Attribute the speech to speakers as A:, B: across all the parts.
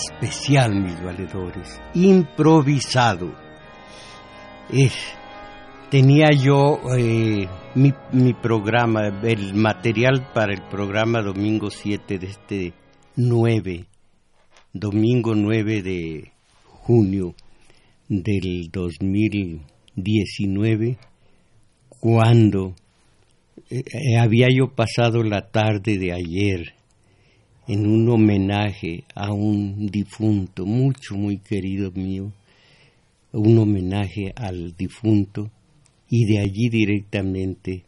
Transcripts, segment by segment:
A: Especial, mis valedores, improvisado. tenía yo eh, mi, mi, programa, el material para el programa domingo 7 de este 9, domingo 9 de junio del 2019, cuando eh, había yo pasado la tarde de ayer en un homenaje a un difunto, mucho, muy querido mío, un homenaje al difunto y de allí directamente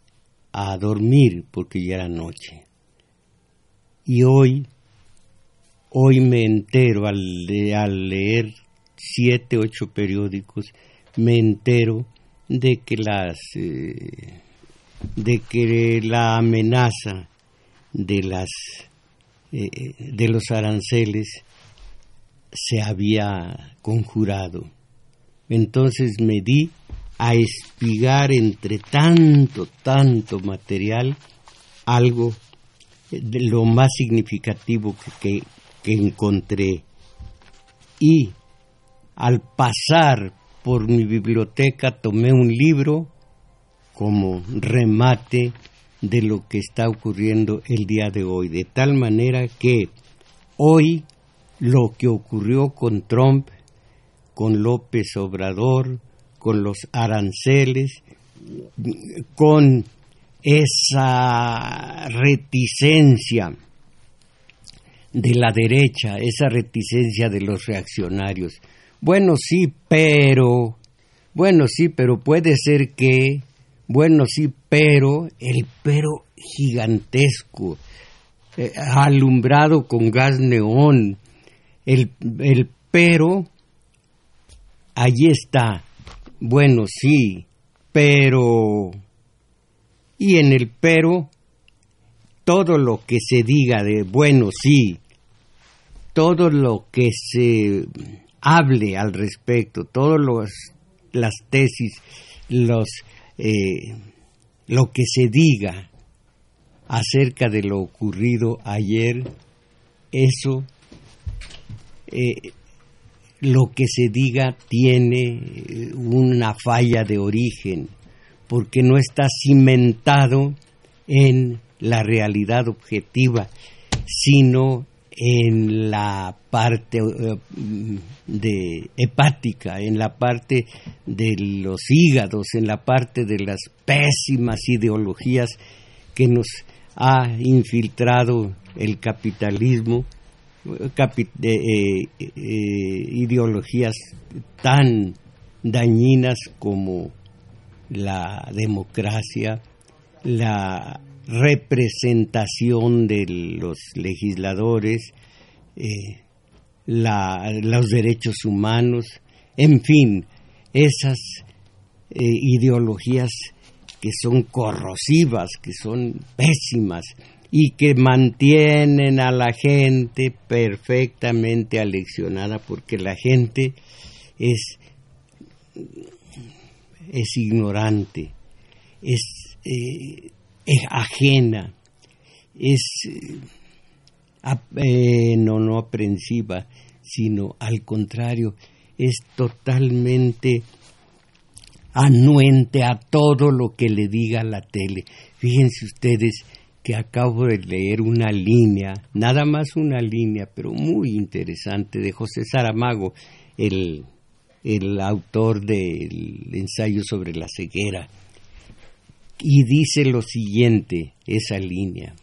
A: a dormir porque ya era noche. Y hoy, hoy me entero al, leer siete, ocho periódicos, me entero de que las eh, de que la amenaza de las eh, de los aranceles se había conjurado. Entonces me di a espigar entre tanto, tanto material algo de lo más significativo que, que encontré. Y al pasar por mi biblioteca tomé un libro como remate de lo que está ocurriendo el día de hoy, de tal manera que hoy lo que ocurrió con Trump, con López Obrador, con los aranceles, con esa reticencia de la derecha, esa reticencia de los reaccionarios. Bueno, sí, pero, bueno, sí, pero puede ser que bueno, sí, pero el pero gigantesco, eh, alumbrado con gas neón, el, el pero, allí está. Bueno, sí, pero... Y en el pero, todo lo que se diga de bueno, sí, todo lo que se hable al respecto, todas las tesis, los eh, lo que se diga acerca de lo ocurrido ayer, eso, eh, lo que se diga tiene eh, una falla de origen, porque no está cimentado en la realidad objetiva, sino en la parte eh, de hepática, en la parte de los hígados, en la parte de las pésimas ideologías que nos ha infiltrado el capitalismo, eh, eh, ideologías tan dañinas como la democracia, la representación de los legisladores, eh, los derechos humanos, en fin, esas eh, ideologías que son corrosivas, que son pésimas y que mantienen a la gente perfectamente aleccionada porque la gente es, es ignorante, es eh, es ajena, es, eh, no, no aprensiva, sino al contrario, es totalmente anuente a todo lo que le diga la tele. Fíjense ustedes que acabo de leer una línea, nada más una línea, pero muy interesante, de José Saramago, el, el autor del ensayo sobre la ceguera. Y dice lo siguiente, esa línea,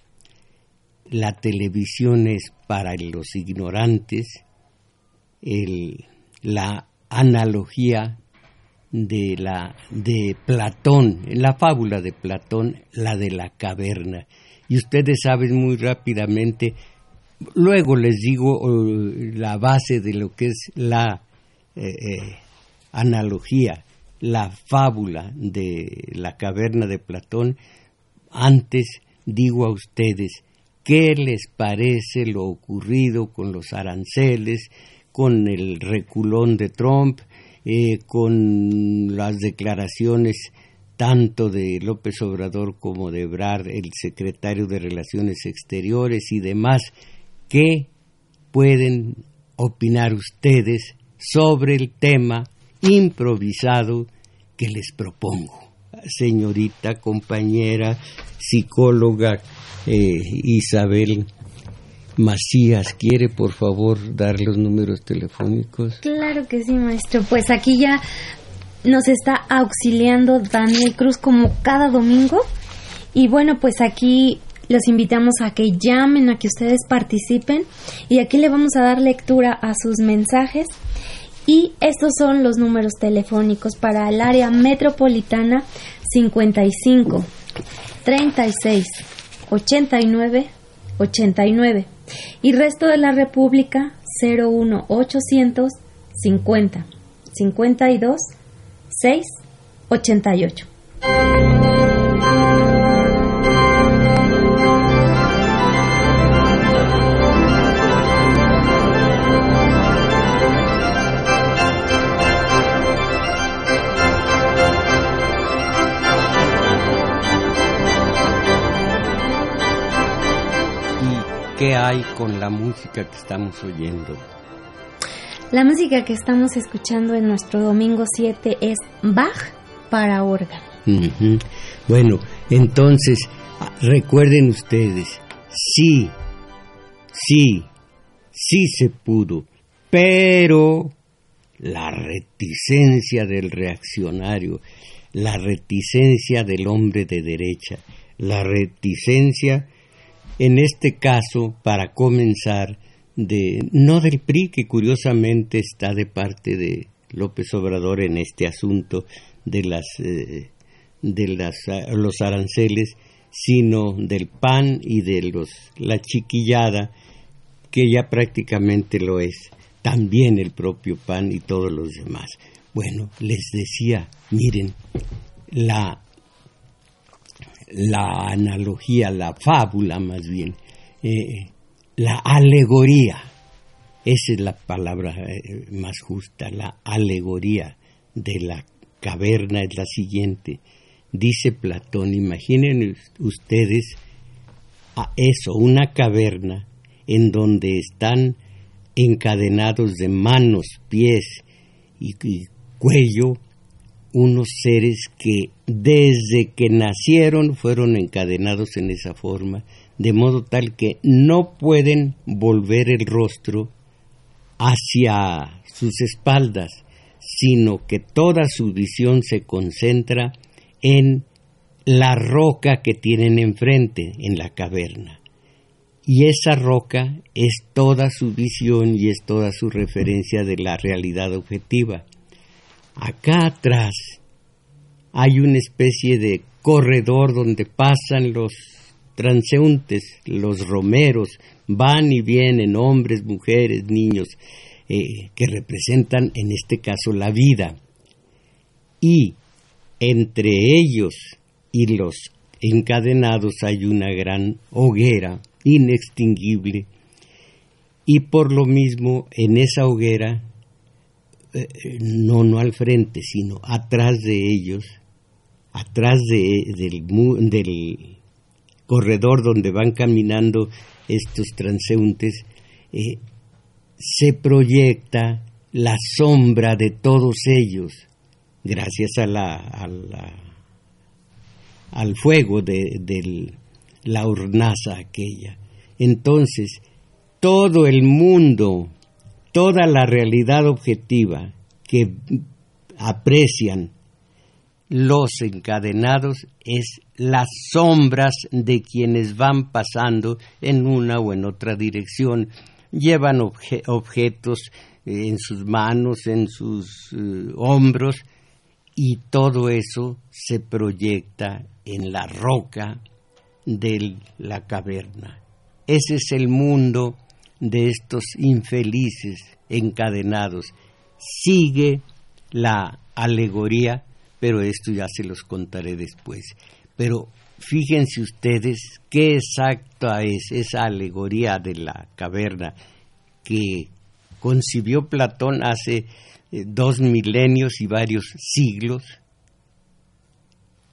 A: la televisión es para los ignorantes la analogía de la de Platón, la fábula de Platón, la de la caverna. Y ustedes saben muy rápidamente, luego les digo la base de lo que es la eh, eh, analogía, la fábula de la caverna de Platón. Antes digo a ustedes, ¿qué les parece lo ocurrido con los aranceles, con el reculón de Trump, eh, con las declaraciones tanto de López Obrador como de Ebrard, el secretario de Relaciones Exteriores y demás, ¿qué pueden opinar ustedes sobre el tema improvisado que les propongo? Señorita, compañera, psicóloga eh, Isabel Macías, ¿quiere por favor dar los números telefónicos?
B: Claro que sí, maestro. Pues aquí ya nos está auxiliando Daniel Cruz como cada domingo. Y bueno, pues aquí los invitamos a que llamen, a que ustedes participen. Y aquí le vamos a dar lectura a sus mensajes. Y estos son los números telefónicos para el área metropolitana 55 36 89 89 y resto de la República 01800 50 52 6 88.
A: ¿Qué hay con la música que estamos oyendo?
B: La música que estamos escuchando en nuestro domingo 7 es Bach para órgano.
A: Bueno, entonces, recuerden ustedes, sí, sí, sí se pudo, pero la reticencia del reaccionario, la reticencia del hombre de derecha, la reticencia en este caso, para comenzar, de, no del PRI, que curiosamente está de parte de López Obrador en este asunto de las eh, de las, los aranceles, sino del PAN y de los la chiquillada, que ya prácticamente lo es, también el propio PAN y todos los demás. Bueno, les decía, miren, la la analogía, la fábula más bien, eh, la alegoría, esa es la palabra eh, más justa, la alegoría de la caverna es la siguiente. Dice Platón, imaginen ustedes a eso, una caverna en donde están encadenados de manos, pies y cuello unos seres que desde que nacieron fueron encadenados en esa forma, de modo tal que no pueden volver el rostro hacia sus espaldas, sino que toda su visión se concentra en la roca que tienen enfrente, en la caverna. Y esa roca es toda su visión y es toda su referencia de la realidad objetiva. Acá atrás hay una especie de corredor donde pasan los transeúntes, los romeros, van y vienen hombres, mujeres, niños, eh, que representan en este caso la vida. Y entre ellos y los encadenados hay una gran hoguera inextinguible y por lo mismo en esa hoguera eh, no, no al frente, sino atrás de ellos, atrás de, del, del corredor donde van caminando estos transeúntes, eh, se proyecta la sombra de todos ellos, gracias al fuego de, la hornaza aquella. Entonces, todo el mundo, toda la realidad objetiva que aprecian los encadenados es las sombras de quienes van pasando en una o en otra dirección. Llevan objetos eh, en sus manos, en sus eh, hombros, y todo eso se proyecta en la roca de la caverna. Ese es el mundo de estos infelices encadenados. Sigue la alegoría, pero esto ya se los contaré después. Pero fíjense ustedes qué exacta es esa alegoría de la caverna que concibió Platón hace eh, dos milenios y varios siglos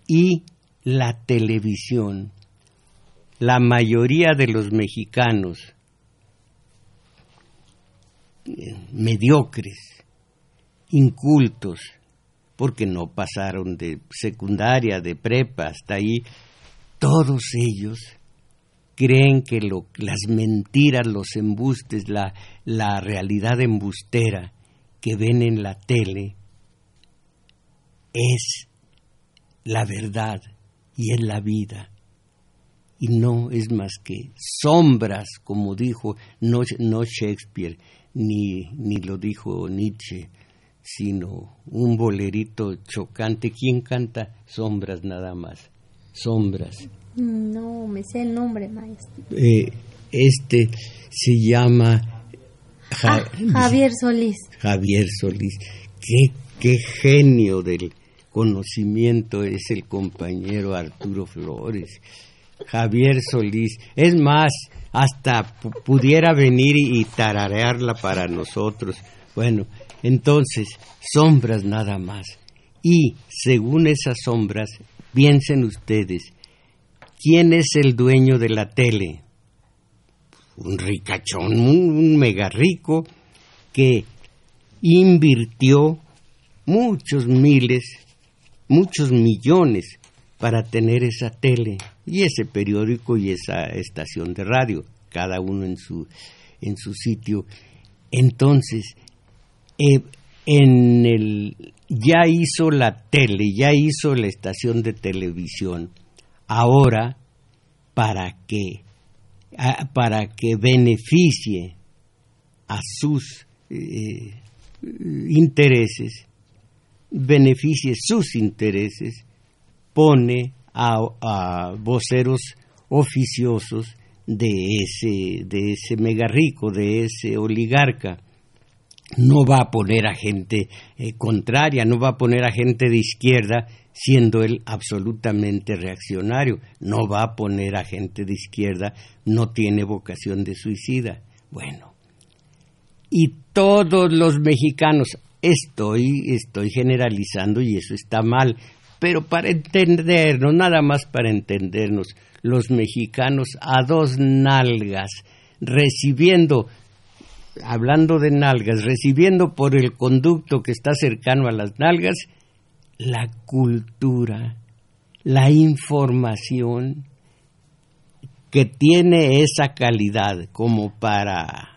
A: y la televisión. La mayoría de los mexicanos mediocres, incultos, porque no pasaron de secundaria, de prepa hasta ahí, todos ellos creen que las mentiras, los embustes, la, la realidad embustera que ven en la tele es la verdad y es la vida. Y no es más que sombras, como dijo no, no Shakespeare, ni, ni lo dijo Nietzsche, sino un bolerito chocante. ¿Quién canta sombras nada más? Sombras.
B: No, me sé el nombre, maestro.
A: Eh, este se llama
B: ah, Javier Solís.
A: Javier Solís. Qué, qué genio del conocimiento es el compañero Arturo Flores. Javier Solís. Es más, hasta pudiera venir y tararearla para nosotros. Bueno, entonces, sombras nada más. Y según esas sombras, piensen ustedes, ¿Quién es el dueño de la tele? Un ricachón, un, mega rico que invirtió muchos miles, muchos millones para tener esa tele y ese periódico y esa estación de radio, cada uno en su, en su sitio. Entonces, eh, en el, ya hizo la tele, ya hizo la estación de televisión ahora para que, para que beneficie a sus eh, intereses, beneficie sus intereses, pone a, voceros oficiosos de ese, de ese mega rico, de ese oligarca. No va a poner a gente eh, contraria, no va a poner a gente de izquierda siendo él absolutamente reaccionario. No va a poner a gente de izquierda, no tiene vocación de suicida. Bueno, y todos los mexicanos, estoy, estoy generalizando y eso está mal, pero para entendernos, nada más para entendernos, los mexicanos a dos nalgas, recibiendo, hablando de nalgas, recibiendo por el conducto que está cercano a las nalgas, la cultura, la información que tiene esa calidad como para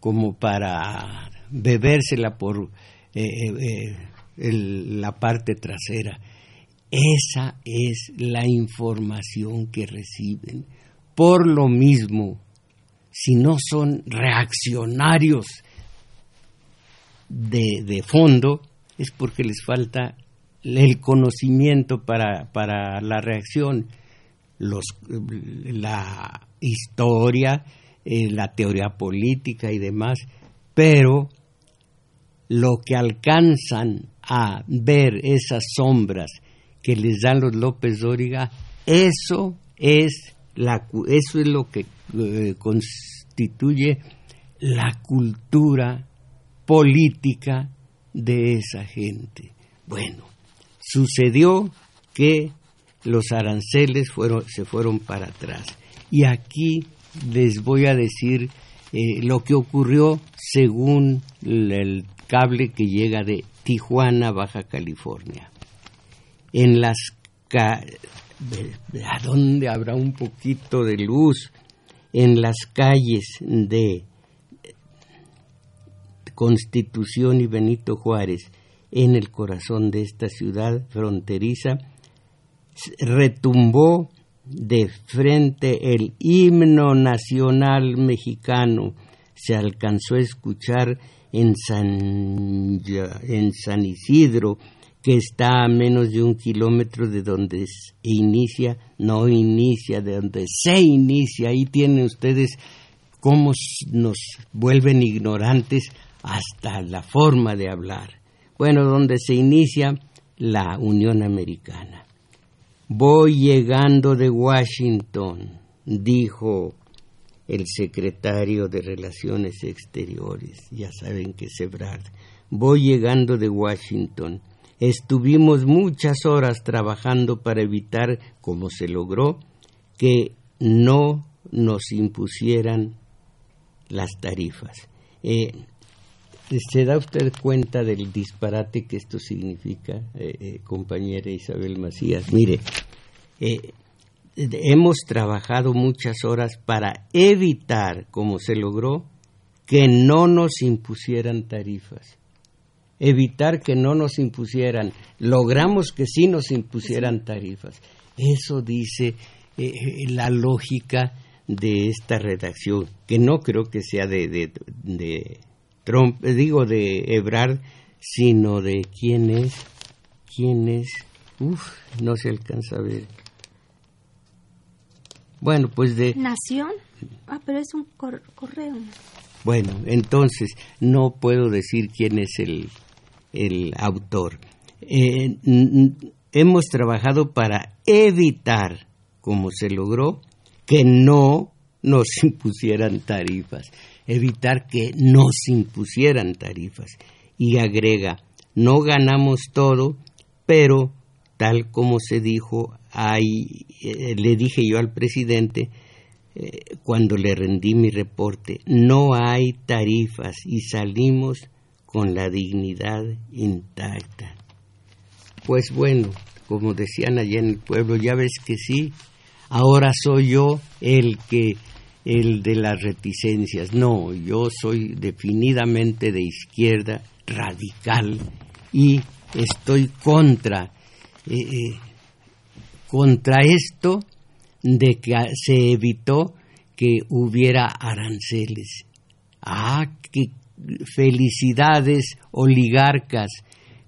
A: como para bebérsela por eh, eh, la parte trasera. Esa es la información que reciben. Por lo mismo, si no son reaccionarios de, de fondo, es porque les falta el conocimiento para, para la reacción, los, la historia, eh, la teoría política y demás, pero lo que alcanzan a ver esas sombras que les dan los López Dóriga, eso es, la, eso es lo que eh, constituye la cultura política de esa gente. Bueno, sucedió que los aranceles fueron, se fueron para atrás. Y aquí les voy a decir eh, lo que ocurrió según el cable que llega de Tijuana, Baja California. En las a dónde habrá un poquito de luz en las calles de Constitución y Benito Juárez, en el corazón de esta ciudad fronteriza, retumbó de frente el himno nacional mexicano. Se alcanzó a escuchar en San, en San Isidro, que está a menos de un kilómetro de donde inicia, no inicia, de donde se inicia. Ahí tienen ustedes cómo nos vuelven ignorantes hasta la forma de hablar. Bueno, donde se inicia la Unión Americana. Voy llegando de Washington, dijo el secretario de Relaciones Exteriores, ya saben que es Ebrard. Voy llegando de Washington. Estuvimos muchas horas trabajando para evitar, como se logró, que no nos impusieran las tarifas. Eh, ¿Se da usted cuenta del disparate que esto significa, eh, eh, compañera Isabel Macías? Mire, hemos trabajado muchas horas para evitar, como se logró, que no nos impusieran tarifas. Evitar que no nos impusieran. Logramos que sí nos impusieran tarifas. Eso dice la lógica de esta redacción, que no creo que sea de Trump, eh, digo de Ebrard, sino de quién es, quién es, uff, no se alcanza a ver. Bueno, pues de...
B: Nación. Ah, pero es un correo.
A: Bueno, entonces no puedo decir quién es el, el autor. Eh, hemos trabajado para evitar, como se logró, que no nos impusieran tarifas evitar que nos impusieran tarifas. Y agrega, no ganamos todo, pero tal como se dijo, hay, eh, le dije yo al presidente eh, cuando le rendí mi reporte, no hay tarifas y salimos con la dignidad intacta. Pues bueno, como decían allá en el pueblo, ya ves que sí, ahora soy yo el que el de las reticencias. No, yo soy definidamente de izquierda, radical, y estoy contra, eh, contra esto de que se evitó que hubiera aranceles. Ah, qué felicidades, oligarcas.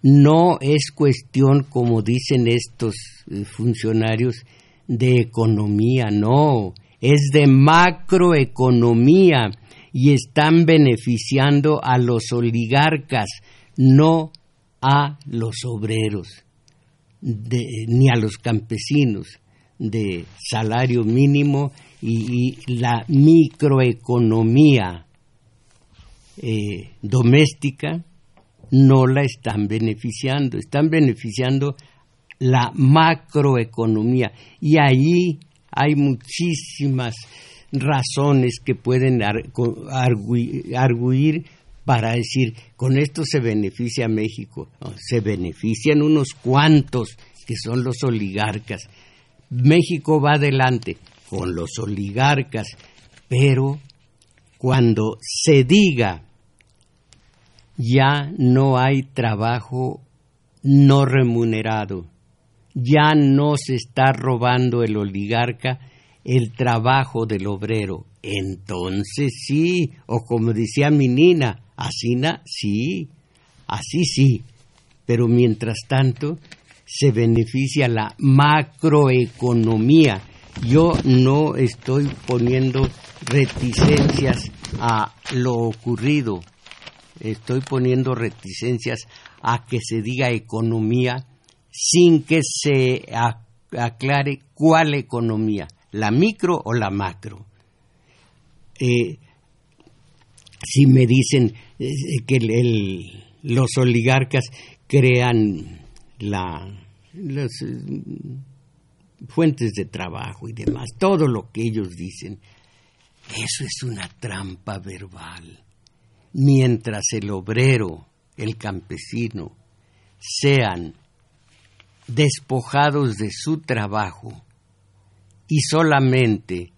A: No es cuestión, como dicen estos eh, funcionarios, de economía, no es de macroeconomía y están beneficiando a los oligarcas, no a los obreros, ni a los campesinos de salario mínimo y, la microeconomía eh, doméstica no la están beneficiando, están beneficiando la macroeconomía. Y ahí hay muchísimas razones que pueden arguir para decir, con esto se beneficia México. se benefician unos cuantos que son los oligarcas. México va adelante con los oligarcas, pero cuando se diga ya no hay trabajo no remunerado, ya no se está robando el oligarca el trabajo del obrero. Entonces sí, o como decía mi nina, así sí, así sí. Pero mientras tanto se beneficia la macroeconomía. Yo no estoy poniendo reticencias a lo ocurrido, estoy poniendo reticencias a que se diga economía sin que se aclare cuál economía, la micro o la macro. Eh, si me dicen eh, que los oligarcas crean la, fuentes de trabajo y demás, todo lo que ellos dicen, eso es una trampa verbal. Mientras el obrero, el campesino, sean despojados de su trabajo y solamente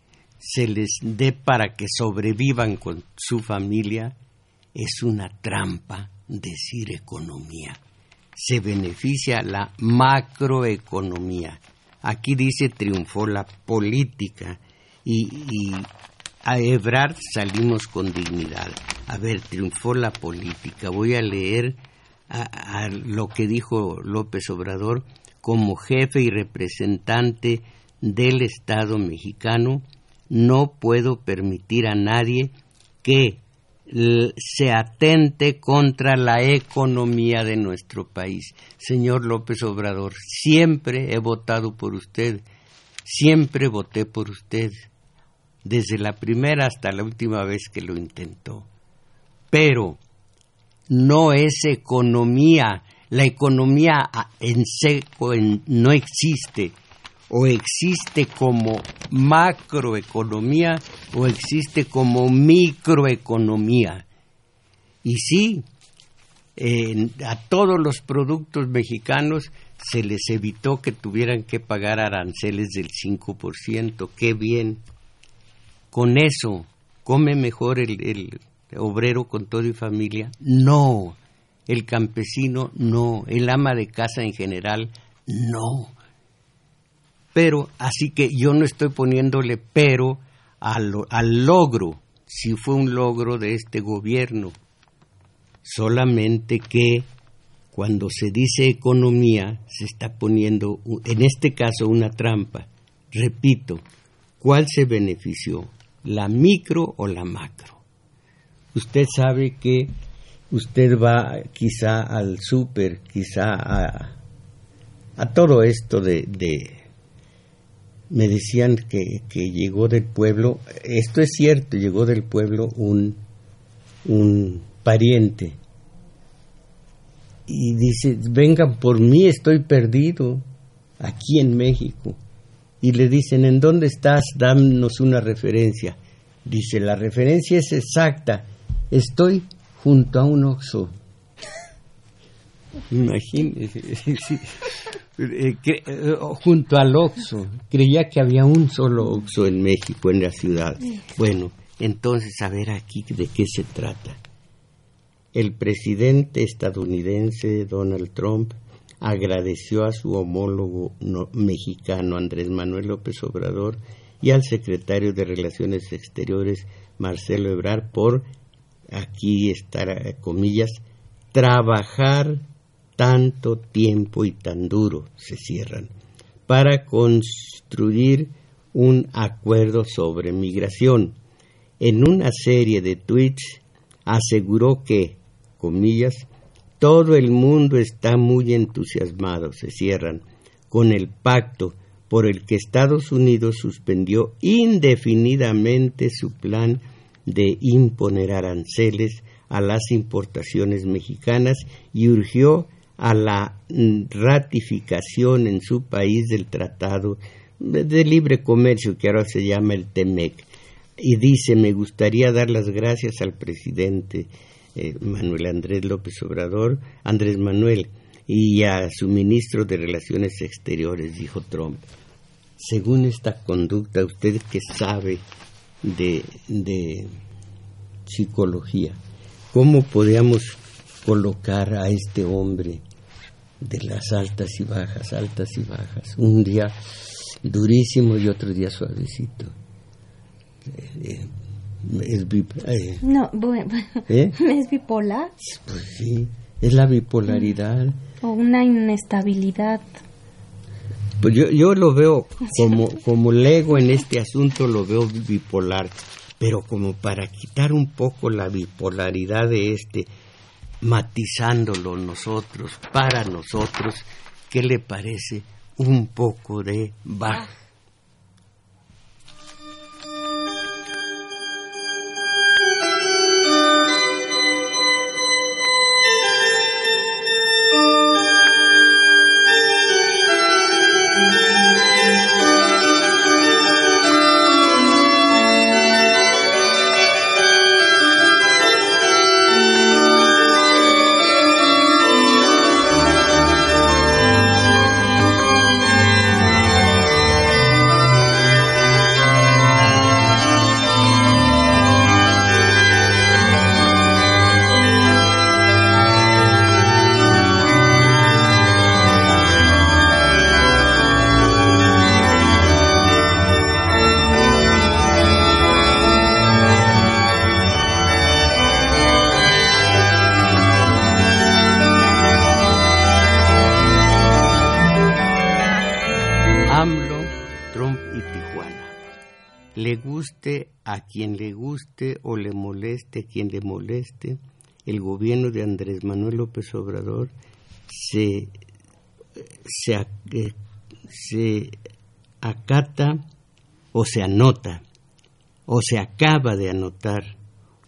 A: se les dé para que sobrevivan con su familia, es una trampa decir economía. Se beneficia la macroeconomía. Aquí dice triunfó la política y, a Ebrard salimos con dignidad. A ver, triunfó la política. Voy a leer a, lo que dijo López Obrador como jefe y representante del Estado mexicano. No puedo permitir a nadie que se atente contra la economía de nuestro país. Señor López Obrador, siempre he votado por usted, siempre voté por usted, desde la primera hasta la última vez que lo intentó. Pero no es economía, la economía en seco no existe o existe como macroeconomía o existe como microeconomía. Y sí, a todos los productos mexicanos se les evitó que tuvieran que pagar aranceles del 5%. ¡Qué bien! Con eso, ¿come mejor el, el obrero con todo y familia? No. El campesino, no. El ama de casa en general, no pero así que yo no estoy poniéndole pero al, logro, si fue un logro de este gobierno, solamente que cuando se dice economía se está poniendo, en este caso, una trampa. Repito, ¿cuál se benefició? ¿La micro o la macro? Usted sabe que usted va quizá al súper, quizá a, a todo esto de me decían que, llegó del pueblo, esto es cierto, llegó del pueblo un, un pariente y dice, vengan por mí, estoy perdido aquí en México. Y le dicen, ¿en dónde estás? Dámonos una referencia. Dice, la referencia es exacta, estoy junto a un oxo. Imagínese. Eh, eh, junto al Oxo. Creía que había un solo Oxo en México, en la ciudad. Bueno, entonces a ver aquí de qué se trata. El presidente estadounidense Donald Trump agradeció a su homólogo mexicano Andrés Manuel López Obrador y al secretario de Relaciones Exteriores Marcelo Ebrard por, aquí estar comillas, trabajar tanto tiempo y tan duro se cierran para construir un acuerdo sobre migración. En una serie de tweets aseguró que, comillas, todo el mundo está muy entusiasmado, se cierran, con el pacto por el que Estados Unidos suspendió indefinidamente su plan de imponer aranceles a las importaciones mexicanas y urgió a la ratificación en su país del Tratado de Libre Comercio, que ahora se llama el TEMEC. Y dice, me gustaría dar las gracias al presidente eh, Manuel Andrés López Obrador, Andrés Manuel, y a su ministro de Relaciones Exteriores, dijo Trump. Según esta conducta, usted que sabe de, de psicología, ¿cómo podríamos colocar a este hombre de las altas y bajas, altas y bajas. Un día durísimo y otro día suavecito. Eh, es
B: eh, no, bueno, ¿eh? ¿es bipolar?
A: Pues sí, es la bipolaridad.
B: O una inestabilidad.
A: Pues yo, yo lo veo como, como lego en este asunto, lo veo bipolar, pero como para quitar un poco la bipolaridad de este, matizándolo nosotros, para nosotros, ¿qué le parece un poco de Bach? Moleste a quien le moleste, el gobierno de Andrés Manuel López Obrador se, se, eh, se acata o se anota o se acaba de anotar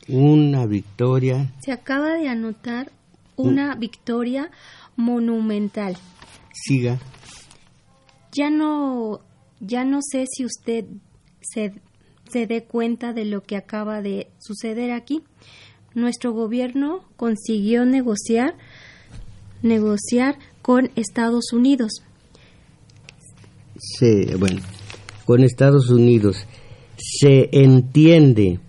A: una victoria.
B: Se acaba de anotar una victoria monumental.
A: Siga.
B: Ya no, ya no sé si usted se, se dé cuenta de lo que acaba de suceder aquí. Nuestro gobierno consiguió negociar, negociar con Estados Unidos.
A: Sí, bueno, con Estados Unidos se entiende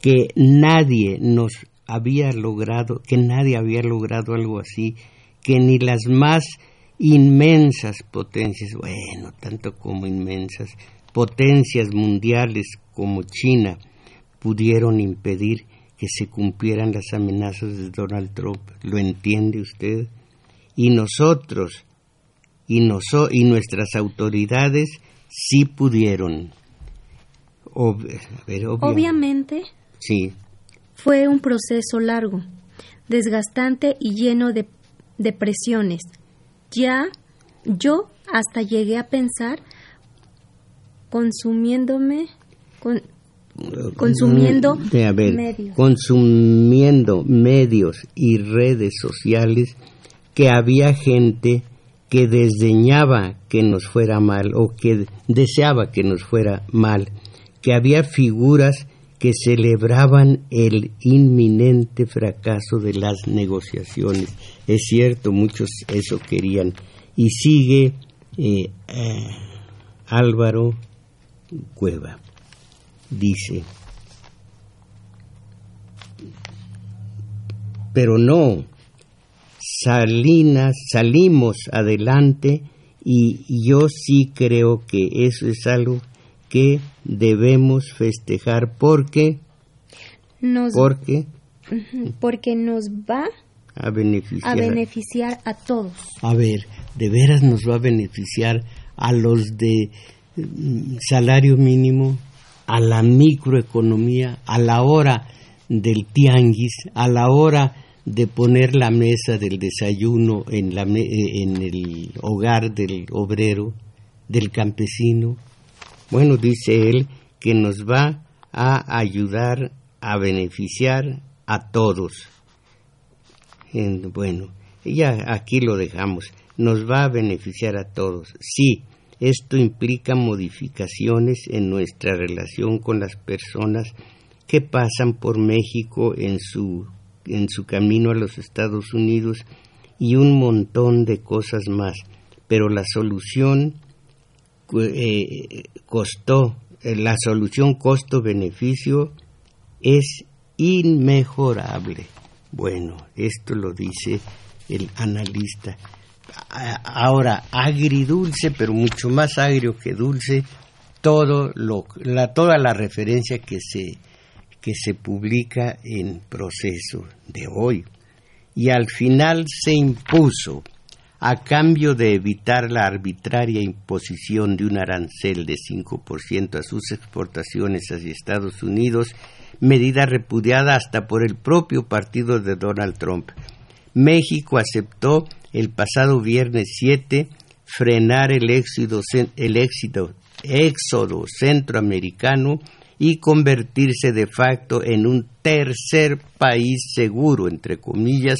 A: que nadie nos había logrado, que nadie había logrado algo así, que ni las más inmensas potencias, bueno, tanto como inmensas, potencias mundiales como China pudieron impedir que se cumplieran las amenazas de Donald Trump. ¿Lo entiende usted? Y nosotros y, y nuestras autoridades sí pudieron.
B: obviamente.
A: Sí.
B: Fue un proceso largo, desgastante y lleno de, de presiones. Ya yo hasta llegué a pensar consumiéndome con, consumiendo medios.
A: consumiendo medios y redes sociales que había gente que desdeñaba que nos fuera mal o que deseaba que nos fuera mal, que había figuras que celebraban el inminente fracaso de las negociaciones. Es cierto, muchos eso querían. Y sigue eh, eh, Álvaro Cueva. Dice, pero no, Salinas, salimos adelante y yo sí creo que eso es algo que debemos festejar porque
B: nos,
A: porque
B: porque nos va
A: a beneficiar.
B: a beneficiar a todos.
A: A ver, de veras nos va a beneficiar a los de salario mínimo, a la microeconomía, a la hora del tianguis, a la hora de poner la mesa del desayuno en, la, en el hogar del obrero, del campesino, bueno, dice él que nos va a ayudar a beneficiar a todos. bueno, ya aquí lo dejamos. Nos va a beneficiar a todos. Sí, esto implica modificaciones en nuestra relación con las personas que pasan por México en su, en su camino a los Estados Unidos y un montón de cosas más. Pero la solución eh, costó, eh, la solución costo-beneficio es inmejorable. Bueno, esto lo dice el analista. Ahora, agridulce, pero mucho más agrio que dulce, todo lo, la, toda la referencia que se, que se publica en proceso de hoy. Y al final se impuso a cambio de evitar la arbitraria imposición de un arancel de 5% a sus exportaciones hacia Estados Unidos, medida repudiada hasta por el propio partido de Donald Trump. México aceptó el pasado viernes 7 frenar el éxodo, el éxodo centroamericano y convertirse de facto en un tercer país seguro, entre comillas,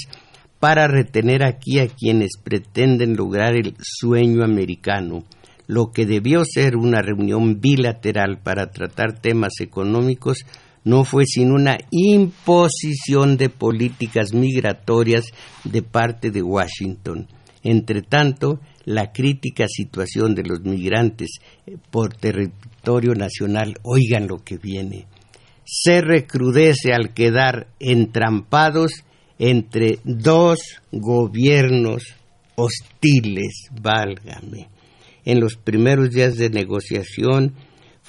A: para retener aquí a quienes pretenden lograr el sueño americano. Lo que debió ser una reunión bilateral para tratar temas económicos no fue sino una imposición de políticas migratorias de parte de Washington. Entre tanto, la crítica situación de los migrantes eh, por territorio nacional, oigan lo que viene, se recrudece al quedar entrampados entre dos gobiernos hostiles, válgame. En los primeros días de negociación,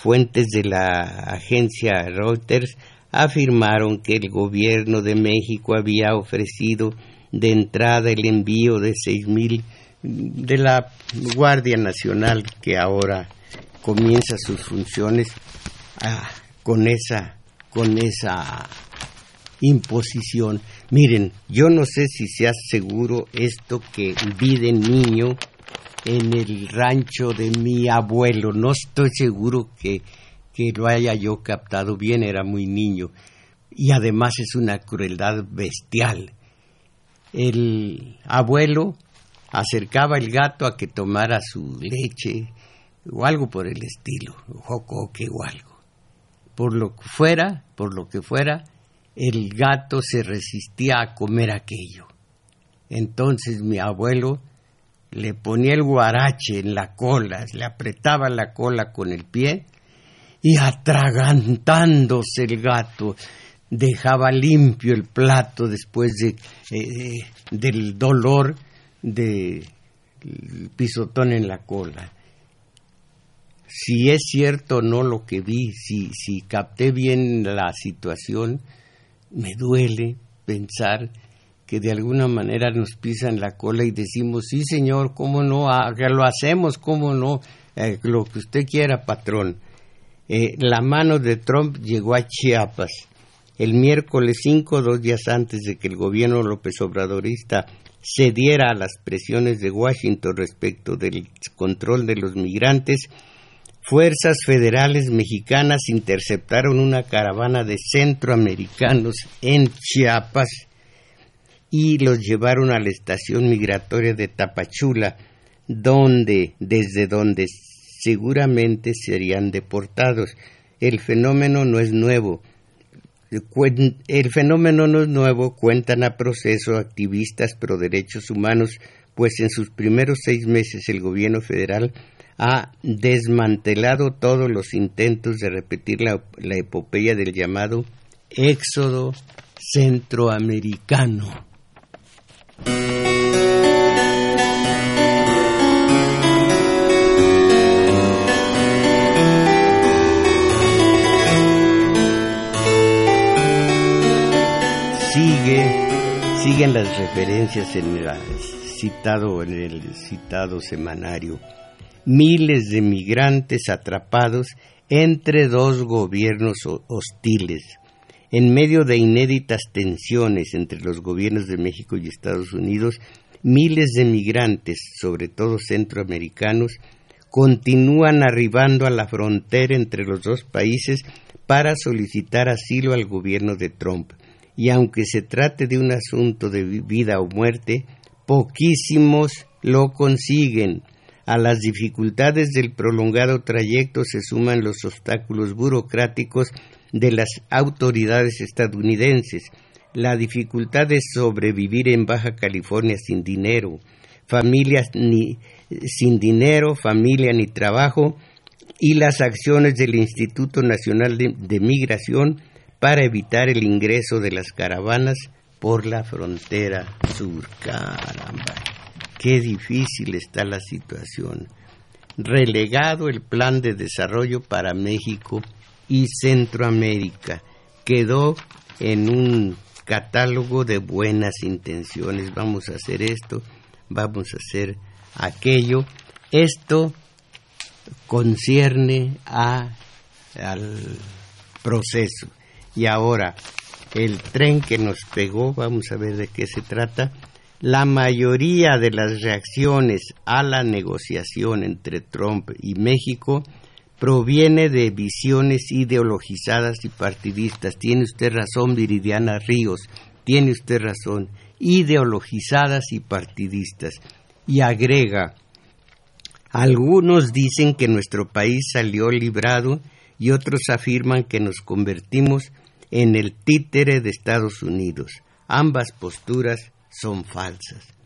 A: fuentes de la agencia Reuters afirmaron que el gobierno de México había ofrecido de entrada el envío de seis mil de la Guardia Nacional que ahora comienza sus funciones. Ah, con esa, con esa imposición. Miren, yo no sé si sea seguro esto que vi de niño en el rancho de mi abuelo. No estoy seguro que, que lo haya yo captado bien, era muy niño. Y además es una crueldad bestial. El abuelo acercaba el gato a que tomara su leche o algo por el estilo, jocoque o algo. Por lo que fuera, por lo que fuera, el gato se resistía a comer aquello. Entonces mi abuelo le ponía el guarache en la cola, le apretaba la cola con el pie y atragantándose el gato dejaba limpio el plato después de, eh, del dolor de pisotón en la cola. Si es cierto o no lo que vi, si, si capté bien la situación, me duele pensar que de alguna manera nos pisan la cola y decimos, sí señor, cómo no, lo hacemos, cómo no, eh, lo que usted quiera, patrón. Eh, la mano de Trump llegó a Chiapas el miércoles 5, dos días antes de que el gobierno López Obradorista cediera a las presiones de Washington respecto del control de los migrantes, fuerzas federales mexicanas interceptaron una caravana de centroamericanos en Chiapas y los llevaron a la estación migratoria de Tapachula, donde desde donde seguramente serían deportados. El fenómeno no es nuevo. El fenómeno no es nuevo, cuentan a proceso activistas pro derechos humanos, pues en sus primeros seis meses el gobierno federal ha desmantelado todos los intentos de repetir la, la epopeya del llamado éxodo centroamericano. Siguen las referencias en el citado, en el citado semanario. Miles de migrantes atrapados entre dos gobiernos hostiles. En medio de inéditas tensiones entre los gobiernos de México y Estados Unidos, miles de migrantes, sobre todo centroamericanos, continúan arribando a la frontera entre los dos países para solicitar asilo al gobierno de Trump y aunque se trate de un asunto de vida o muerte, poquísimos lo consiguen. A las dificultades del prolongado trayecto se suman los obstáculos burocráticos de las autoridades estadounidenses, la dificultad de sobrevivir en Baja California sin dinero, familias ni, sin dinero, familia ni trabajo, y las acciones del Instituto Nacional de Migración para evitar el ingreso de las caravanas por la frontera sur. Caramba, qué difícil está la situación. Relegado el plan de desarrollo para México y Centroamérica. Quedó en un catálogo de buenas intenciones. Vamos a hacer esto, vamos a hacer aquello. Esto concierne a, al proceso y ahora el tren que nos pegó, vamos a ver de qué se trata, la mayoría de las reacciones a la negociación entre Trump y México proviene de visiones ideologizadas y partidistas. Tiene usted razón, Viridiana Ríos, tiene usted razón, ideologizadas y partidistas. Y agrega, algunos dicen que nuestro país salió librado y otros afirman que nos convertimos en el títere de Estados Unidos. Ambas posturas son falsas.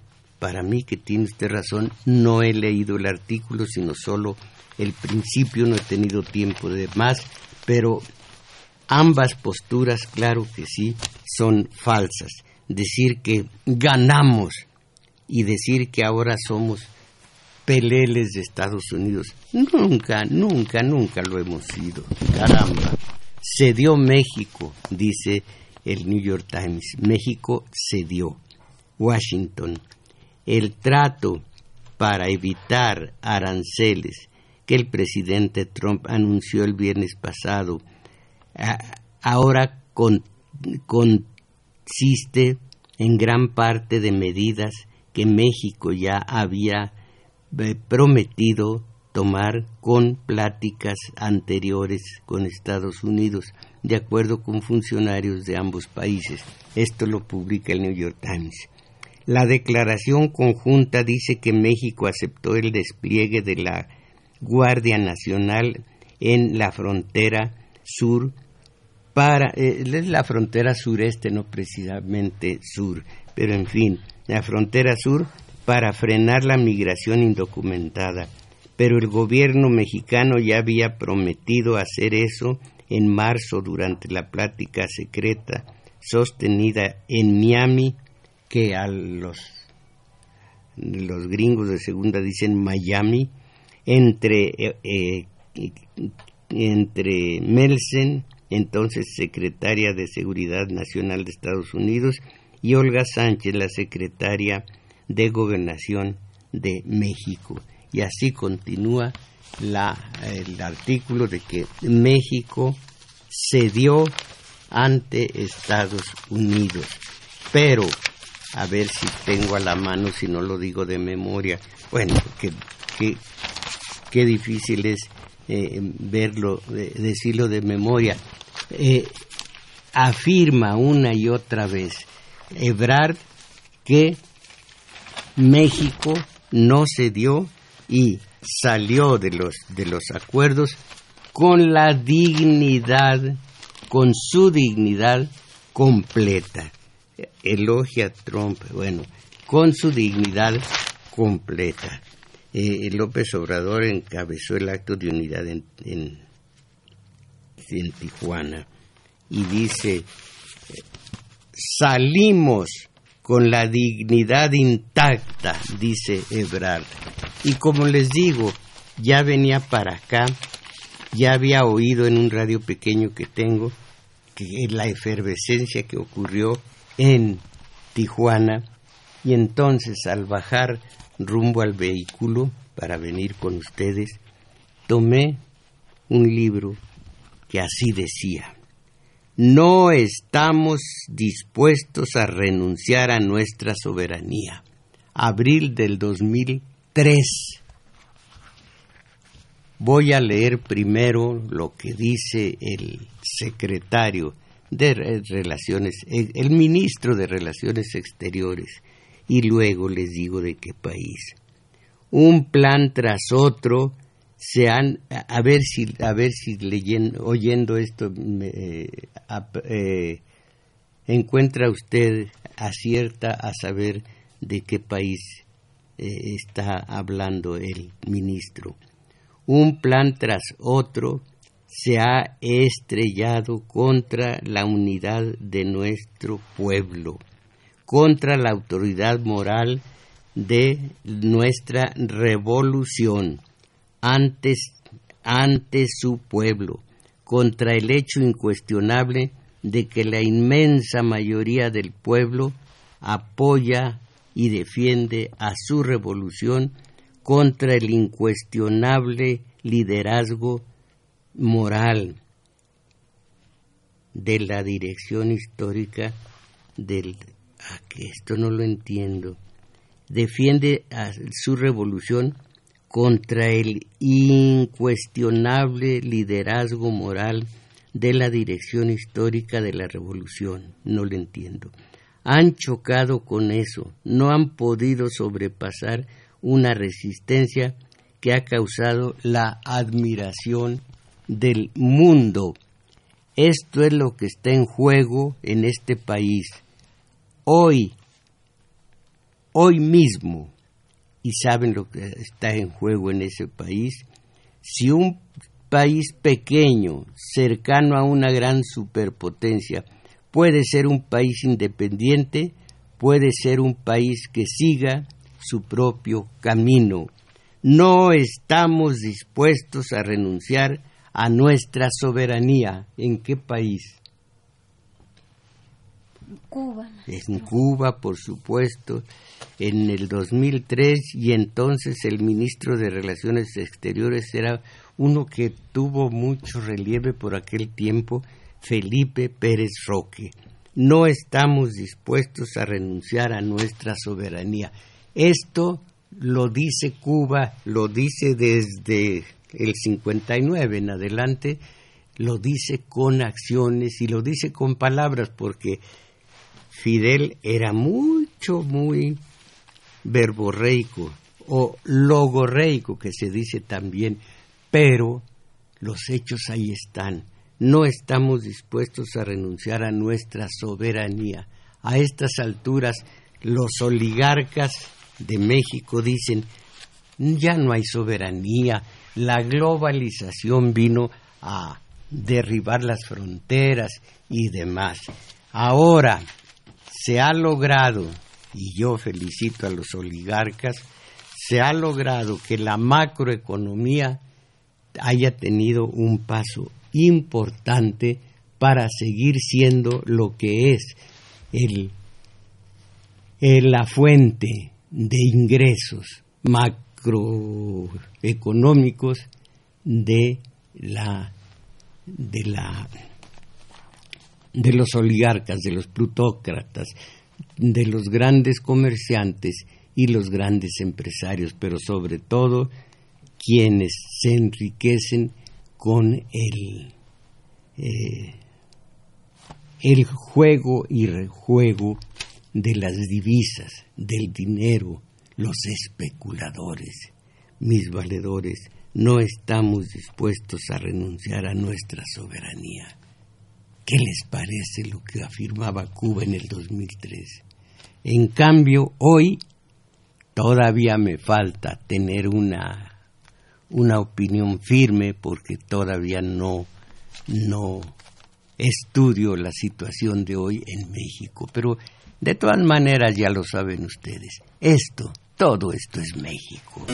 A: Para mí, que tiene usted razón, no he leído el artículo, sino solo el principio, no he tenido tiempo de más, pero ambas posturas, claro que sí, son falsas. Decir que ganamos y decir que ahora somos peleles de Estados Unidos, nunca, nunca, nunca lo hemos sido. Caramba. Cedió México, dice el New York Times. México cedió. Washington. El trato para evitar aranceles que el presidente Trump anunció el viernes pasado ahora consiste en gran parte de medidas que México ya había eh, prometido tomar con pláticas anteriores con Estados Unidos, de acuerdo con funcionarios de ambos países. Esto lo publica el New York Times. La declaración conjunta dice que México aceptó el despliegue de la Guardia Nacional en la frontera sur para eh, la frontera sureste, no precisamente sur, pero en fin, la frontera sur para frenar la migración indocumentada. Pero el gobierno mexicano ya había prometido hacer eso en marzo durante la plática secreta sostenida en Miami, que a los, los gringos de segunda dicen Miami, entre, eh, eh, entre Melsen, entonces secretaria de Seguridad Nacional de Estados Unidos, y Olga Sánchez, la secretaria de Gobernación de México. Y así continúa la, el artículo de que México cedió ante Estados Unidos. Pero, a ver si tengo a la mano, si no lo digo de memoria. Bueno, qué difícil es eh, verlo, decirlo de memoria. Eh, afirma una y otra vez Ebrard que México no cedió y salió de los, de los acuerdos con la dignidad, con su dignidad completa. Elogia a Trump, bueno, con su dignidad completa. Eh, López Obrador encabezó el acto de unidad en, en, en Tijuana y dice, salimos con la dignidad intacta, dice Ebrard. Y como les digo, ya venía para acá, ya había oído en un radio pequeño que tengo que la efervescencia que ocurrió en Tijuana y entonces al bajar rumbo al vehículo para venir con ustedes, tomé un libro que así decía, no estamos dispuestos a renunciar a nuestra soberanía. Abril del 2003. Voy a leer primero lo que dice el secretario de Relaciones, el ministro de Relaciones Exteriores, y luego les digo de qué país. Un plan tras otro se han a, ver si a ver si leyendo oyendo esto eh, eh, encuentra usted acierta a saber de qué país eh, está hablando el ministro. Un plan tras otro se ha estrellado contra la unidad de nuestro pueblo contra la autoridad moral de nuestra revolución ante su pueblo, contra el hecho incuestionable de que la inmensa mayoría del pueblo apoya y defiende a su revolución contra el incuestionable liderazgo moral de la dirección histórica del Ah, que esto no lo entiendo, defiende a su revolución contra el incuestionable liderazgo moral de la dirección histórica de la revolución. No lo entiendo. Han chocado con eso, no han podido sobrepasar una resistencia que ha causado la admiración del mundo. Esto es lo que está en juego en este país hoy, hoy mismo, y saben lo que está en juego en ese país, si un país pequeño, cercano a una gran superpotencia, puede ser un país independiente, puede ser un país que siga su propio camino. No estamos dispuestos a renunciar a nuestra soberanía. ¿En qué país?
B: Cuba.
A: En Cuba, por supuesto, en el 2003 y entonces el ministro de Relaciones Exteriores era uno que tuvo mucho relieve por aquel tiempo, Felipe Pérez Roque. No estamos dispuestos a renunciar a nuestra soberanía. Esto lo dice Cuba, lo dice desde el 59 en adelante, lo dice con acciones y lo dice con palabras, porque Fidel era mucho, muy verborreico o logorreico, que se dice también, pero los hechos ahí están. No estamos dispuestos a renunciar a nuestra soberanía. A estas alturas, los oligarcas de México dicen, ya no hay soberanía, la globalización vino a derribar las fronteras y demás. Ahora se ha logrado, y yo felicito a los oligarcas, se ha logrado que la macroeconomía haya tenido un paso importante para seguir siendo lo que es el, la fuente de ingresos macroeconómicos de la de la de los oligarcas, de los plutócratas, de los grandes comerciantes y los grandes empresarios, pero sobre todo quienes se enriquecen con el, eh, el juego y rejuego de las divisas, del dinero, los especuladores, mis valedores, no estamos dispuestos a renunciar a nuestra soberanía. ¿Qué les parece lo que afirmaba Cuba en el 2003? En cambio, hoy todavía me falta tener una, una opinión firme porque todavía no, no estudio la situación de hoy en México. Pero de todas maneras ya lo saben ustedes. Esto, todo esto es México.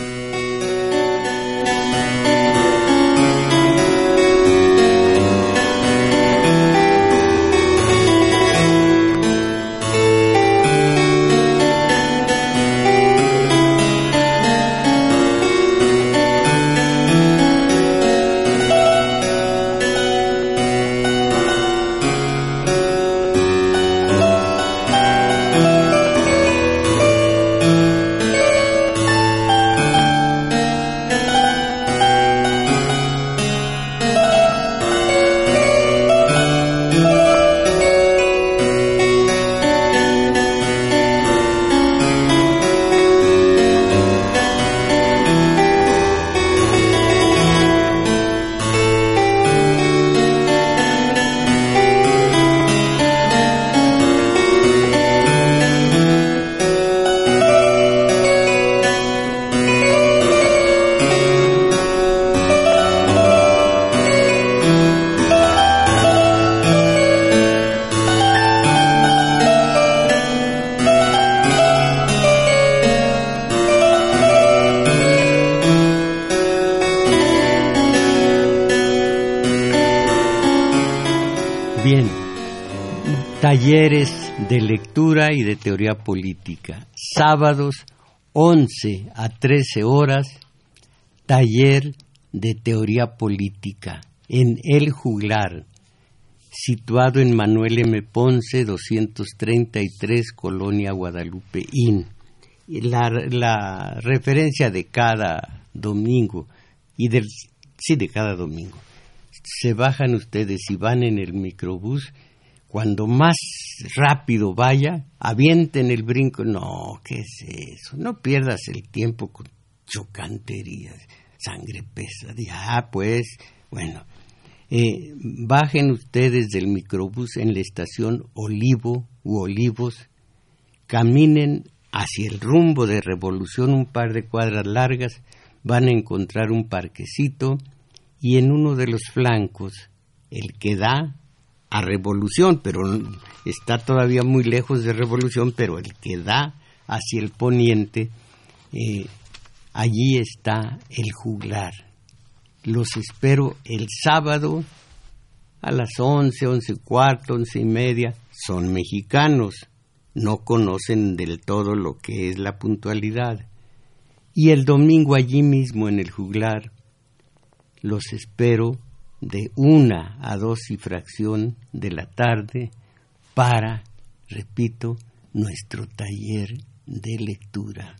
A: Y de teoría política. Sábados 11 a 13 horas, taller de teoría política en El Juglar, situado en Manuel M. Ponce 233, Colonia Guadalupe Inn. La, la referencia de cada domingo y del sí de cada domingo. Se bajan ustedes y van en el microbús cuando más rápido vaya, avienten el brinco. No, ¿qué es eso? No pierdas el tiempo con chocanterías, sangre pesada. Ah, pues, bueno, eh, bajen ustedes del microbús en la estación Olivo u Olivos, caminen hacia el rumbo de Revolución un par de cuadras largas, van a encontrar un parquecito y en uno de los flancos, el que da a revolución, pero está todavía muy lejos de revolución, pero el que da hacia el poniente, eh, allí está el juglar. Los espero el sábado a las once, once y cuarto, once y media. Son mexicanos, no conocen del todo lo que es la puntualidad. Y el domingo allí mismo en el juglar los espero de una a dos y fracción de la tarde para, repito, nuestro taller de lectura.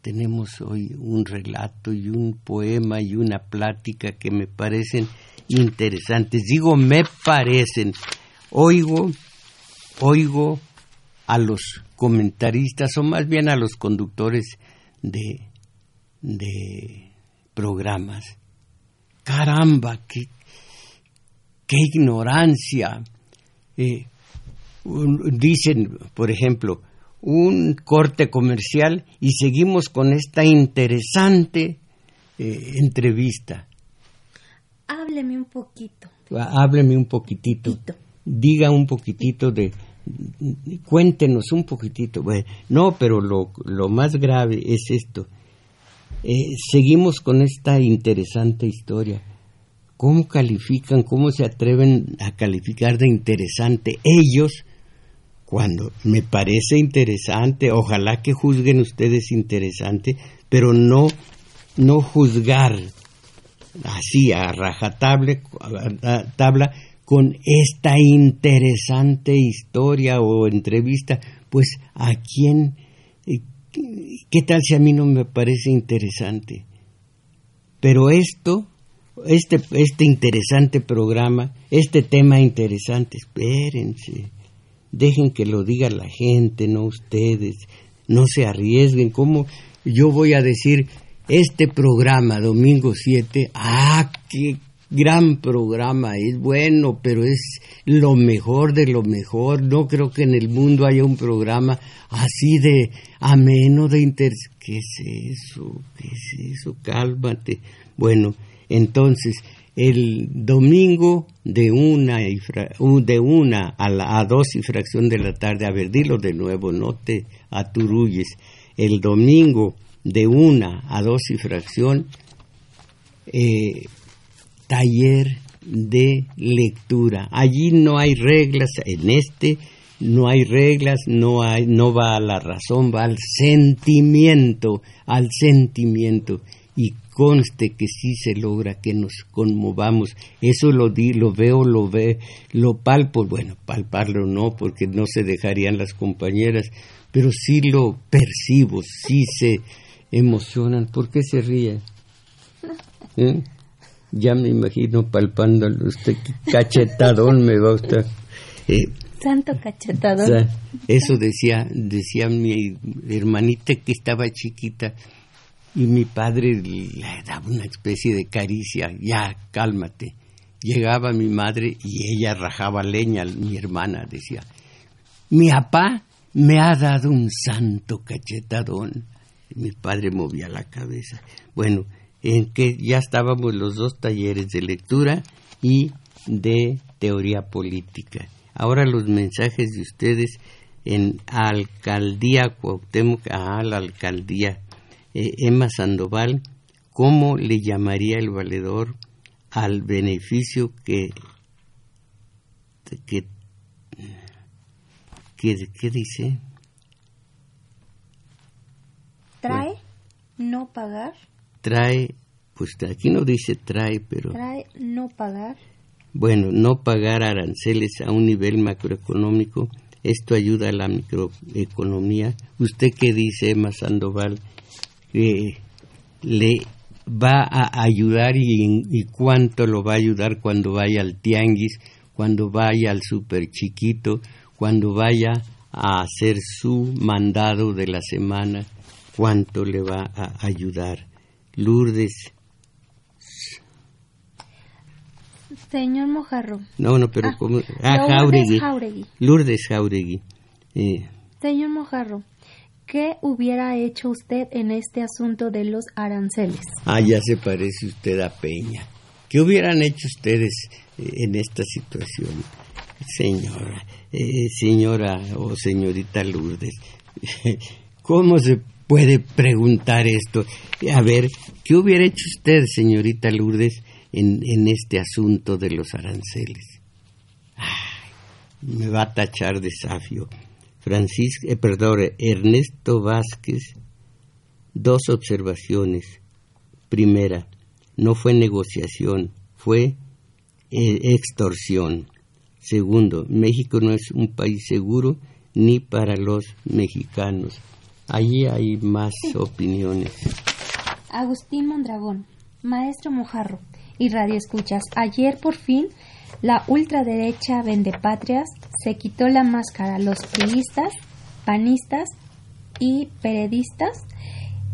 A: Tenemos hoy un relato y un poema y una plática que me parecen interesantes. Digo, me parecen. Oigo, oigo a los comentaristas o más bien a los conductores de, de programas. Caramba, qué, qué ignorancia. Eh, dicen, por ejemplo, un corte comercial y seguimos con esta interesante eh, entrevista.
B: Hábleme un poquito.
A: Hábleme un poquitito. Diga un poquitito de... Cuéntenos un poquitito. no, pero lo, lo, más grave es esto. Eh, seguimos con esta interesante historia. ¿Cómo califican, cómo se atreven a calificar de interesante ellos cuando me parece interesante, ojalá que juzguen ustedes interesante, pero no, no juzgar así a rajatabla tabla con esta interesante historia o entrevista, pues a quién, eh, qué tal si a mí no me parece interesante. Pero esto, este, este interesante programa, este tema interesante, espérense dejen que lo diga la gente, no ustedes, no se arriesguen. ¿Cómo yo voy a decir este programa, domingo 7, ah, qué gran programa, es bueno, pero es lo mejor de lo mejor. No creo que en el mundo haya un programa así de ameno, de interés. ¿Qué es eso? ¿Qué es eso? Cálmate. Bueno, entonces, el domingo de una, de una a, dos y fracción de la tarde, a ver, dilo de nuevo, no te aturulles, el domingo de una a dos y fracción, eh, taller de lectura. Allí no hay reglas, en este no hay reglas, no, no va a la razón, va al sentimiento, al sentimiento. Y conste que sí se logra que nos conmovamos. Eso lo di, lo veo, lo ve, lo palpo, bueno, palparlo no, porque no se dejarían las compañeras, pero sí lo percibo, sí se emocionan. ¿Por qué se ríe? ¿Eh? Ya me imagino palpándolo usted, cachetadón me va usted.
B: Eh, Santo cachetadón.
A: eso decía, decía mi hermanita que estaba chiquita y mi padre le daba una especie de caricia, ya, cálmate. Llegaba mi madre y ella rajaba leña, mi hermana decía, mi papá me ha dado un santo cachetadón. mi padre movía la cabeza. Bueno, en que ya estábamos los dos talleres de lectura y de teoría política. Ahora los mensajes de ustedes en Alcaldía Cuauhtémoc, a la Alcaldía eh, Emma Sandoval, ¿cómo le llamaría el valedor al beneficio que, que, ¿qué dice?
B: Trae no pagar.
A: Trae, pues aquí no dice trae, pero...
B: Trae no pagar.
A: Bueno, no pagar aranceles a un nivel macroeconómico, esto ayuda a la microeconomía. ¿Usted qué dice, Emma Sandoval? Le va a ayudar y, cuánto lo va a ayudar cuando vaya al tianguis, cuando vaya al super chiquito, cuando vaya a hacer su mandado de la semana, cuánto le va a ayudar. Lourdes.
B: Señor Mojarro.
A: No, no, pero como... Ah, Jauregui. Lourdes Jauregui. Eh.
B: Señor Mojarro, ¿Qué hubiera hecho usted en este asunto de los aranceles?
A: Ah, ya se parece usted a Peña. ¿Qué hubieran hecho ustedes eh, en esta situación, señora, eh, señora o señorita Lourdes? ¿Cómo se puede preguntar esto? A ver, ¿qué hubiera hecho usted, señorita Lourdes, en, en este asunto de los aranceles? Ay, me va a tachar de safio. Francisco, eh, perdón, Ernesto Vázquez, dos observaciones. Primera, no fue negociación, fue extorsión. Segundo, México no es un país seguro ni para los mexicanos. Allí hay más opiniones.
B: Agustín Mondragón, maestro Mojarro y Radio Escuchas. Ayer por fin la ultraderecha vendepatrias se quitó la máscara. Los priistas, panistas y periodistas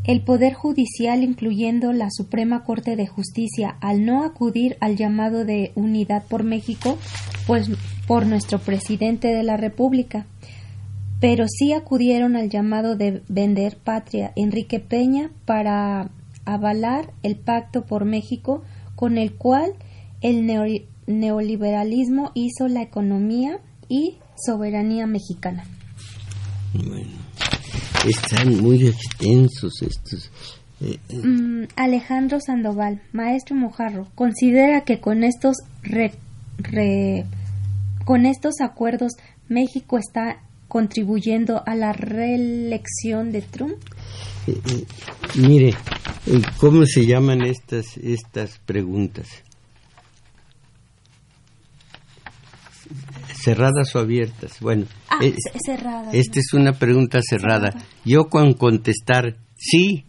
B: el Poder Judicial, incluyendo la Suprema Corte de Justicia, al no acudir al llamado de unidad por México, pues por nuestro presidente de la República, pero sí acudieron al llamado de vender patria Enrique Peña para avalar el pacto por México con el cual el neoliberalismo hizo la economía y soberanía mexicana.
A: Están muy extensos estos.
B: Eh, mm, Alejandro Sandoval, maestro Mojarro, considera que con estos con estos acuerdos México está contribuyendo a la reelección de Trump.
A: Eh, eh, mire, ¿cómo se llaman estas estas preguntas? Cerradas o abiertas. Bueno,
B: ah,
A: esta es una pregunta cerrada. Yo con contestar sí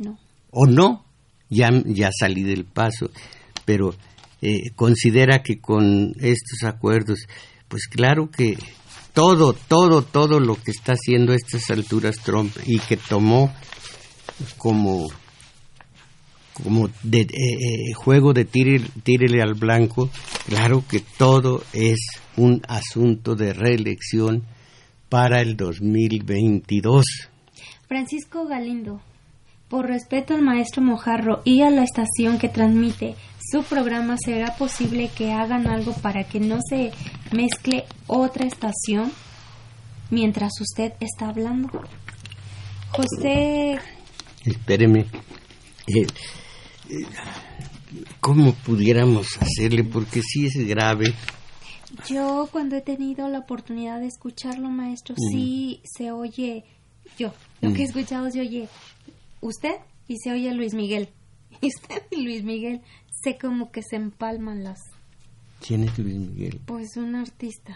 A: o no, ya, ya salí del paso, pero eh, considera que con estos acuerdos, pues claro que todo, todo, todo lo que está haciendo a estas alturas Trump y que tomó como como de eh, eh, juego de tírele al blanco, claro que todo es un asunto de reelección para el 2022.
B: Francisco Galindo, por respeto al maestro Mojarro y a la estación que transmite su programa, ¿será posible que hagan algo para que no se mezcle otra estación mientras usted está hablando? José...
A: Espéreme. Eh, ¿Cómo pudiéramos hacerle? Porque sí es grave.
B: Yo cuando he tenido la oportunidad de escucharlo, maestro, sí se oye, yo, lo que he escuchado se oye usted y se oye Luis Miguel. Y usted y Luis Miguel, sé como que se empalman las...
A: ¿Quién es Luis Miguel?
B: Pues un artista.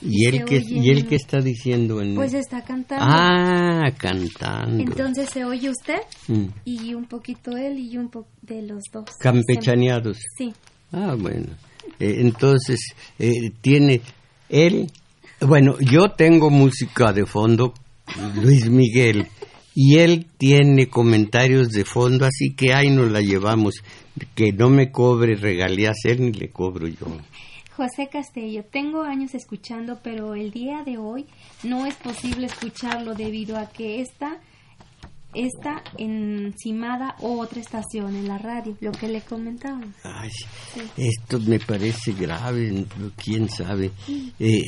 A: ¿Y él, qué, ¿Y él qué está diciendo? En...
B: Pues está cantando.
A: Ah, cantando.
B: Entonces se oye usted mm. y un poquito él y un poco de los dos.
A: Campechaneados.
B: Sí.
A: Ah, bueno. Eh, entonces, eh, tiene él... Bueno, yo tengo música de fondo, Luis Miguel, y él tiene comentarios de fondo, así que ahí nos la llevamos. Que no me cobre regalías él ni le cobro yo.
B: José Castillo, tengo años escuchando, pero el día de hoy no es posible escucharlo debido a que está, está encimada otra estación en la radio, lo que le comentaba.
A: Ay, esto me parece grave, quién sabe. Eh,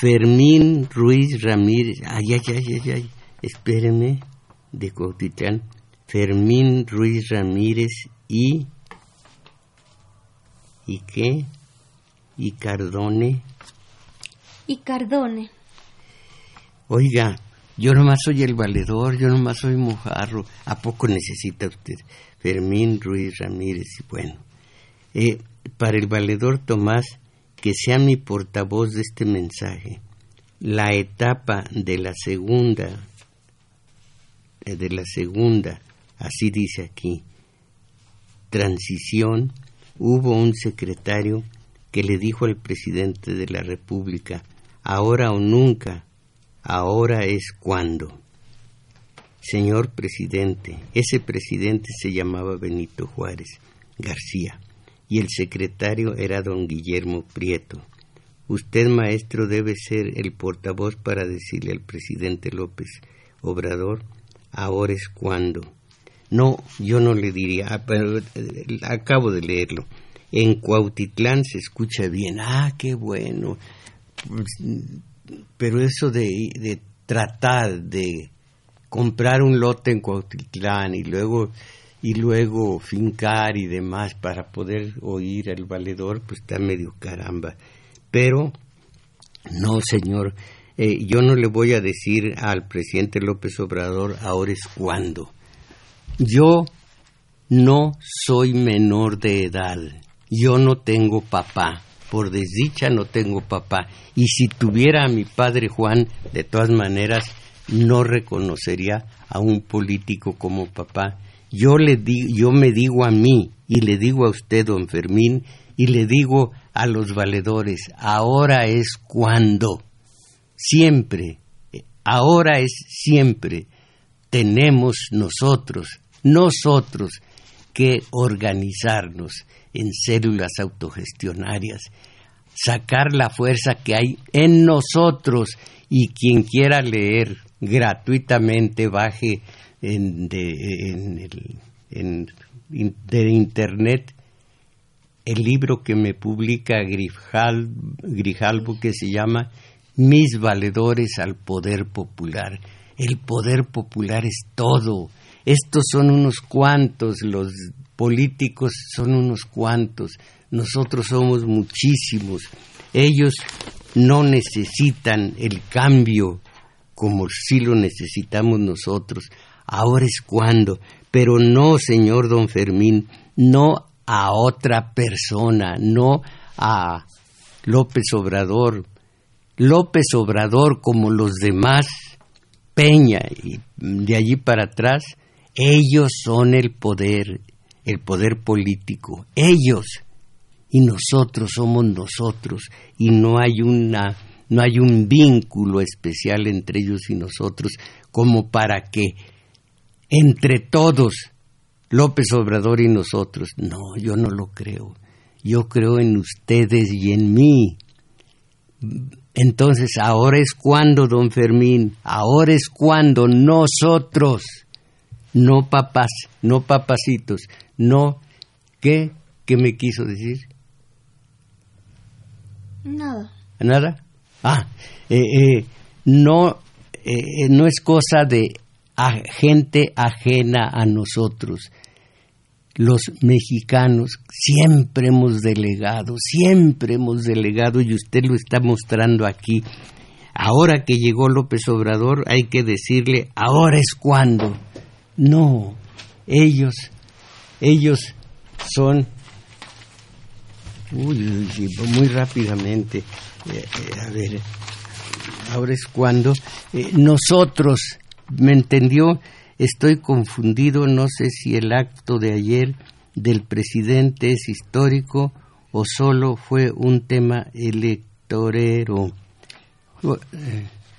A: Fermín Ruiz Ramírez, ay, ay, ay, ay, ay, espéreme, de Fermín Ruiz Ramírez y... ¿Y qué? Y Cardone.
B: Y Cardone.
A: Oiga, yo nomás soy el valedor, yo nomás soy mojarro. ¿A poco necesita usted? Fermín Ruiz Ramírez. Y bueno, eh, para el valedor Tomás, que sea mi portavoz de este mensaje. La etapa de la segunda, eh, de la segunda, así dice aquí, transición, hubo un secretario que le dijo al presidente de la República, ahora o nunca, ahora es cuando. Señor presidente, ese presidente se llamaba Benito Juárez García y el secretario era don Guillermo Prieto. Usted, maestro, debe ser el portavoz para decirle al presidente López Obrador, ahora es cuando. No, yo no le diría, ah, eh, acabo de leerlo en Cuautitlán se escucha bien, ah, qué bueno. Pero eso de, tratar de comprar un lote en Cuautitlán y luego y luego fincar y demás para poder oír al valedor, pues está medio caramba. Pero, no, señor, eh, yo no le voy a decir al presidente López Obrador ahora es cuando. Yo no soy menor de edad yo no tengo papá, por desdicha no tengo papá, y si tuviera a mi padre Juan, de todas maneras, no reconocería a un político como papá. Yo, le yo me digo a mí y le digo a usted, don Fermín, y le digo a los valedores, ahora es cuando, siempre, ahora es siempre, tenemos nosotros, nosotros, que organizarnos en células autogestionarias, sacar la fuerza que hay en nosotros y quien quiera leer gratuitamente baje en, de, internet el libro que me publica Grijalbo que se llama Mis valedores al poder popular. El poder popular es todo. Estos son unos cuantos, los políticos son unos cuantos, nosotros somos muchísimos. Ellos no necesitan el cambio como si lo necesitamos nosotros. Ahora es cuando, pero no, señor don Fermín, no a otra persona, no a López Obrador. López Obrador, como los demás, Peña y de allí para atrás, ellos son el poder, el poder político, ellos. Y nosotros somos nosotros y no hay una no hay un vínculo especial entre ellos y nosotros como para que entre todos, López Obrador y nosotros, no, yo no lo creo. Yo creo en ustedes y en mí. Entonces, ahora es cuando, don Fermín, ahora es cuando nosotros, no papás, no papacitos, no, ¿qué? ¿Qué me quiso decir?
B: Nada.
A: ¿Nada? Ah, eh, eh, no, eh, no es cosa de gente ajena a nosotros. Los mexicanos siempre hemos delegado, siempre hemos delegado y usted lo está mostrando aquí. Ahora que llegó López Obrador hay que decirle, ahora es cuando. No, ellos, ellos son... Uy, muy rápidamente. Eh, eh, a ver, ahora es cuando eh, nosotros, ¿me entendió? Estoy confundido, no sé si el acto de ayer del presidente es histórico o solo fue un tema electorero.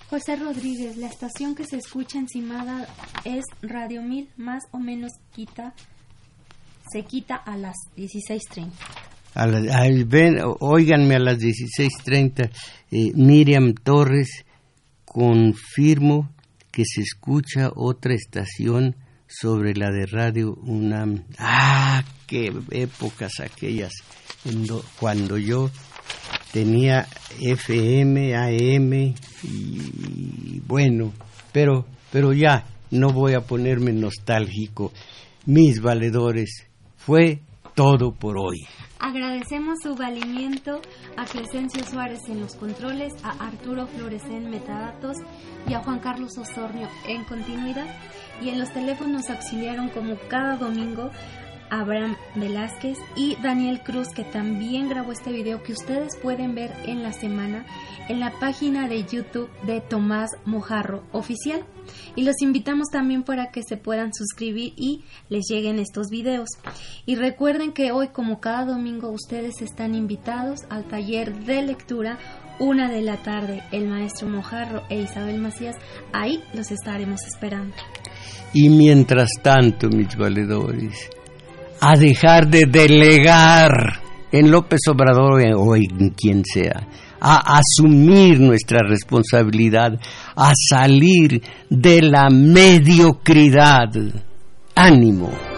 B: José Rodríguez, la estación que se escucha encimada es Radio 1000, más o menos quita, se quita a las 16.30
A: a a las 16.30, eh, Miriam Torres, confirmo que se escucha otra estación sobre la de Radio UNAM. ¡Ah! ¡Qué épocas aquellas! Cuando yo tenía FM, AM y bueno, pero, pero ya no voy a ponerme nostálgico. Mis valedores, fue todo por hoy.
B: Agradecemos su valimiento a Crescencio Suárez en los controles, a Arturo Flores en metadatos y a Juan Carlos Osornio en continuidad. Y en los teléfonos auxiliaron como cada domingo Abraham Velázquez y Daniel Cruz, que también grabó este video que ustedes pueden ver en la semana en la página de YouTube de Tomás Mojarro Oficial. Y los invitamos también para que se puedan suscribir y les lleguen estos videos. Y recuerden que hoy, como cada domingo, ustedes están invitados al taller de lectura una de la tarde. El maestro Mojarro e Isabel Macías, ahí los estaremos esperando.
A: Y mientras tanto, mis valedores, a dejar de delegar en López Obrador o en quien sea, a asumir nuestra responsabilidad, a salir de la mediocridad. Ánimo.